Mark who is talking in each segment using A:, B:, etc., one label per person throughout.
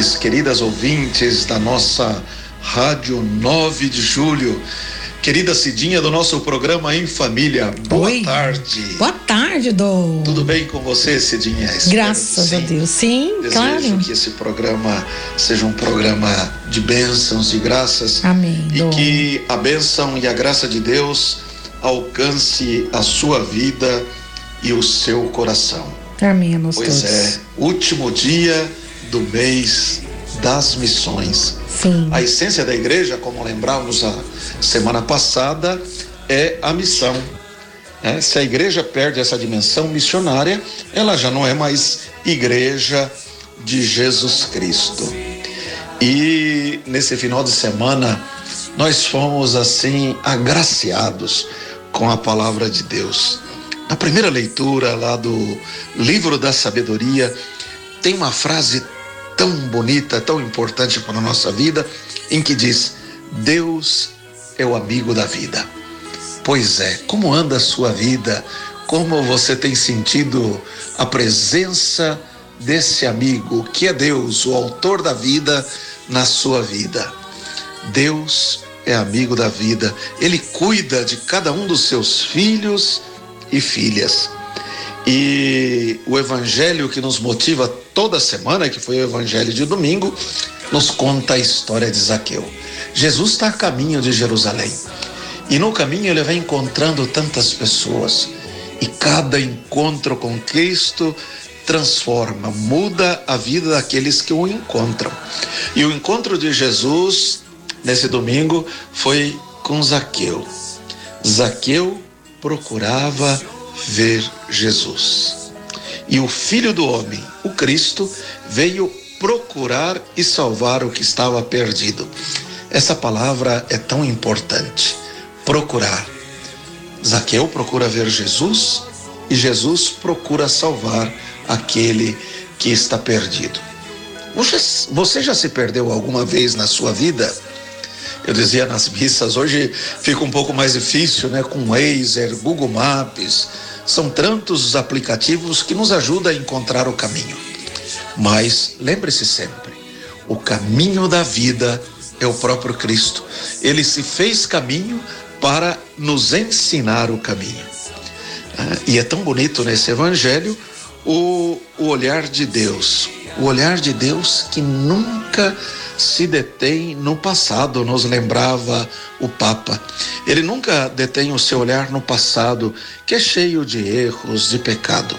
A: Ouvintes, queridas ouvintes da nossa Rádio 9 de Julho, querida Cidinha do nosso programa Em Família, boa
B: Oi.
A: tarde.
B: Boa tarde, Dom.
A: Tudo bem com você, Cidinha? Espero
B: Graças a. Deus. Sim,
A: Desejo
B: claro.
A: que esse programa seja um programa de bênçãos e graças
B: Amém,
A: e
B: Dom.
A: que a bênção e a graça de Deus alcance a sua vida e o seu coração.
B: Amém a nós
A: Pois
B: todos.
A: é, último dia do mês das missões.
B: Sim.
A: A essência da igreja, como lembramos a semana passada, é a missão. É, se a igreja perde essa dimensão missionária, ela já não é mais igreja de Jesus Cristo. E nesse final de semana, nós fomos assim agraciados com a palavra de Deus. Na primeira leitura lá do livro da sabedoria, tem uma frase tão bonita, tão importante para a nossa vida, em que diz: Deus é o amigo da vida. Pois é, como anda a sua vida? Como você tem sentido a presença desse amigo que é Deus, o autor da vida, na sua vida? Deus é amigo da vida, ele cuida de cada um dos seus filhos e filhas. E o evangelho que nos motiva toda semana, que foi o evangelho de domingo, nos conta a história de Zaqueu. Jesus está a caminho de Jerusalém. E no caminho ele vai encontrando tantas pessoas. E cada encontro com Cristo transforma, muda a vida daqueles que o encontram. E o encontro de Jesus nesse domingo foi com Zaqueu. Zaqueu procurava ver Jesus. E o Filho do Homem, o Cristo, veio procurar e salvar o que estava perdido. Essa palavra é tão importante. Procurar. Zaqueu procura ver Jesus e Jesus procura salvar aquele que está perdido. Você, você já se perdeu alguma vez na sua vida? Eu dizia nas missas, hoje fica um pouco mais difícil, né? Com Waze, Google Maps. São tantos os aplicativos que nos ajudam a encontrar o caminho. Mas lembre-se sempre, o caminho da vida é o próprio Cristo. Ele se fez caminho para nos ensinar o caminho. Ah, e é tão bonito nesse evangelho o, o olhar de Deus. O olhar de Deus que nunca se detém no passado, nos lembrava o Papa. Ele nunca detém o seu olhar no passado, que é cheio de erros, de pecado.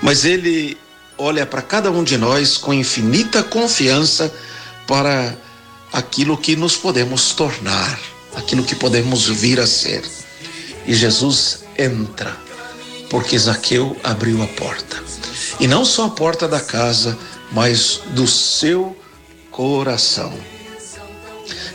A: Mas ele olha para cada um de nós com infinita confiança para aquilo que nos podemos tornar, aquilo que podemos vir a ser. E Jesus entra, porque Zaqueu abriu a porta. E não só a porta da casa, mas do seu coração.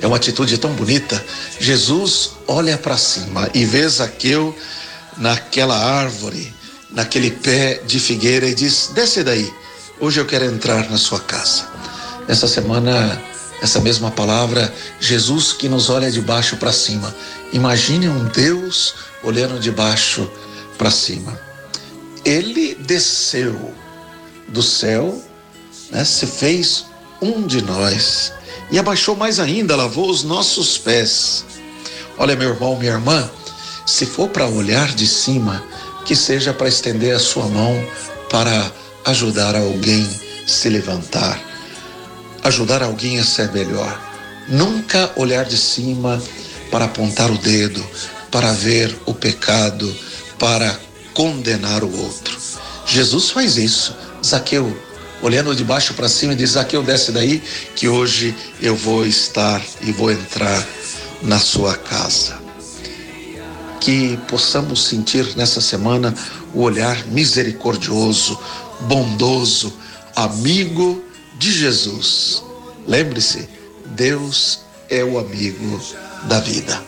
A: É uma atitude tão bonita. Jesus olha para cima e vê Zaqueu naquela árvore, naquele pé de figueira e diz: Desce daí, hoje eu quero entrar na sua casa. Essa semana, essa mesma palavra, Jesus que nos olha de baixo para cima. Imagine um Deus olhando de baixo para cima. Ele desceu do céu, né, se fez um de nós e abaixou mais ainda, lavou os nossos pés. Olha, meu irmão, minha irmã, se for para olhar de cima, que seja para estender a sua mão para ajudar alguém se levantar, ajudar alguém a ser melhor. Nunca olhar de cima para apontar o dedo, para ver o pecado, para condenar o outro. Jesus faz isso. Zaqueu, olhando de baixo para cima, diz: Zaqueu, desce daí, que hoje eu vou estar e vou entrar na sua casa. Que possamos sentir nessa semana o olhar misericordioso, bondoso, amigo de Jesus. Lembre-se, Deus é o amigo da vida.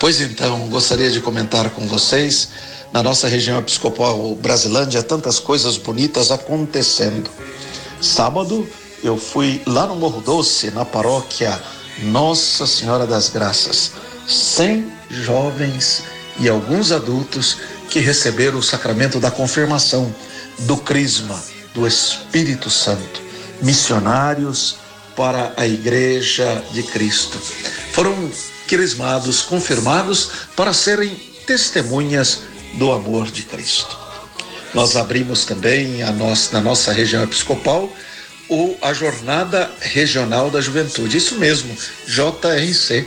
A: Pois então, gostaria de comentar com vocês, na nossa região episcopal Brasilândia, tantas coisas bonitas acontecendo. Sábado, eu fui lá no Morro Doce, na paróquia Nossa Senhora das Graças. 100 jovens e alguns adultos que receberam o sacramento da confirmação, do crisma, do Espírito Santo, missionários para a Igreja de Cristo. Foram crismados, confirmados para serem testemunhas do amor de Cristo. Nós abrimos também nossa, na nossa região episcopal o, a Jornada Regional da Juventude. Isso mesmo, JRC.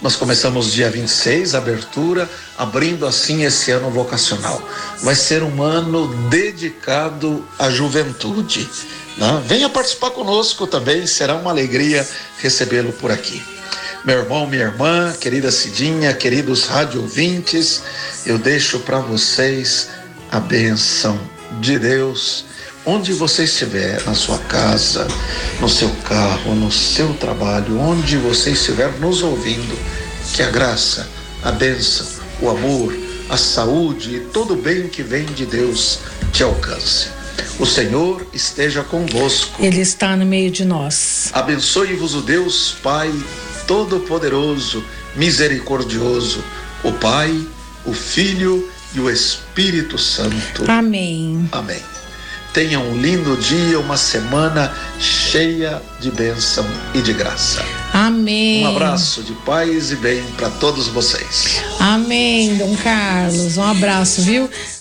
A: Nós começamos dia 26, abertura, abrindo assim esse ano vocacional. Vai ser um ano dedicado à juventude. Né? Venha participar conosco também, será uma alegria recebê-lo por aqui. Meu irmão, minha irmã, querida Cidinha, queridos rádio ouvintes, eu deixo para vocês a bênção de Deus onde você estiver, na sua casa, no seu carro, no seu trabalho, onde você estiver nos ouvindo, que a graça, a bênção, o amor, a saúde e todo o bem que vem de Deus te alcance. O Senhor esteja convosco.
B: Ele está no meio de nós.
A: Abençoe-vos o Deus Pai Todo-Poderoso, Misericordioso, o Pai, o Filho e o Espírito Santo.
B: Amém.
A: Amém. Tenha um lindo dia, uma semana cheia de bênção e de graça.
B: Amém.
A: Um abraço de paz e bem para todos vocês.
B: Amém, Dom Carlos. Um abraço, viu?